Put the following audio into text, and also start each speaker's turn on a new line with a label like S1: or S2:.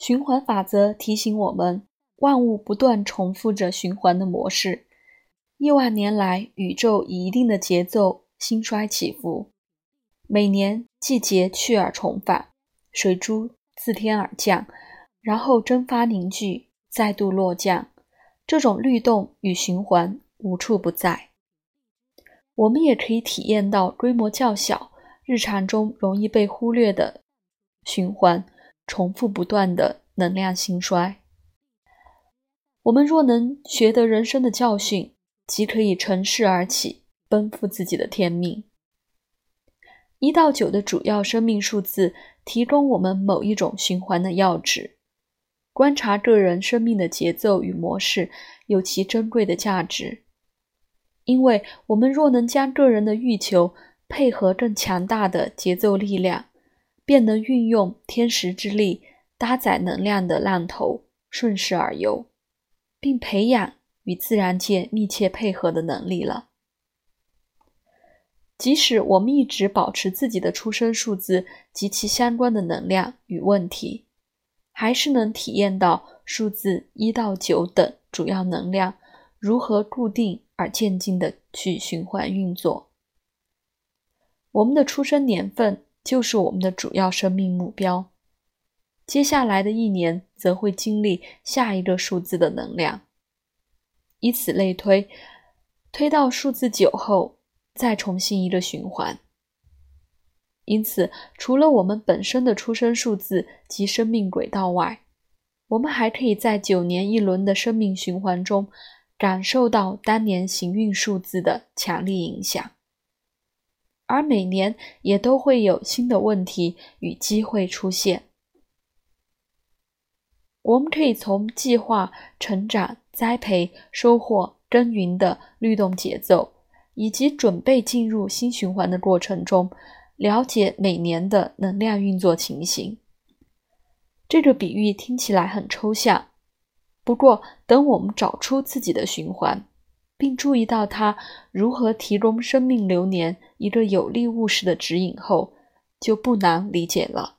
S1: 循环法则提醒我们，万物不断重复着循环的模式。亿万年来，宇宙以一定的节奏兴衰起伏，每年季节去而重返，水珠自天而降，然后蒸发凝聚，再度落降。这种律动与循环无处不在。我们也可以体验到规模较小、日常中容易被忽略的循环。重复不断的能量兴衰。我们若能学得人生的教训，即可以乘势而起，奔赴自己的天命。一到九的主要生命数字提供我们某一种循环的要旨。观察个人生命的节奏与模式有其珍贵的价值，因为我们若能将个人的欲求配合更强大的节奏力量。便能运用天时之力，搭载能量的浪头顺势而游，并培养与自然界密切配合的能力了。即使我们一直保持自己的出生数字及其相关的能量与问题，还是能体验到数字一到九等主要能量如何固定而渐进的去循环运作。我们的出生年份。就是我们的主要生命目标。接下来的一年则会经历下一个数字的能量，以此类推，推到数字九后，再重新一个循环。因此，除了我们本身的出生数字及生命轨道外，我们还可以在九年一轮的生命循环中，感受到当年行运数字的强力影响。而每年也都会有新的问题与机会出现。我们可以从计划、成长、栽培、收获、耕耘的律动节奏，以及准备进入新循环的过程中，了解每年的能量运作情形。这个比喻听起来很抽象，不过等我们找出自己的循环。并注意到他如何提供生命流年一个有力务实的指引后，就不难理解了。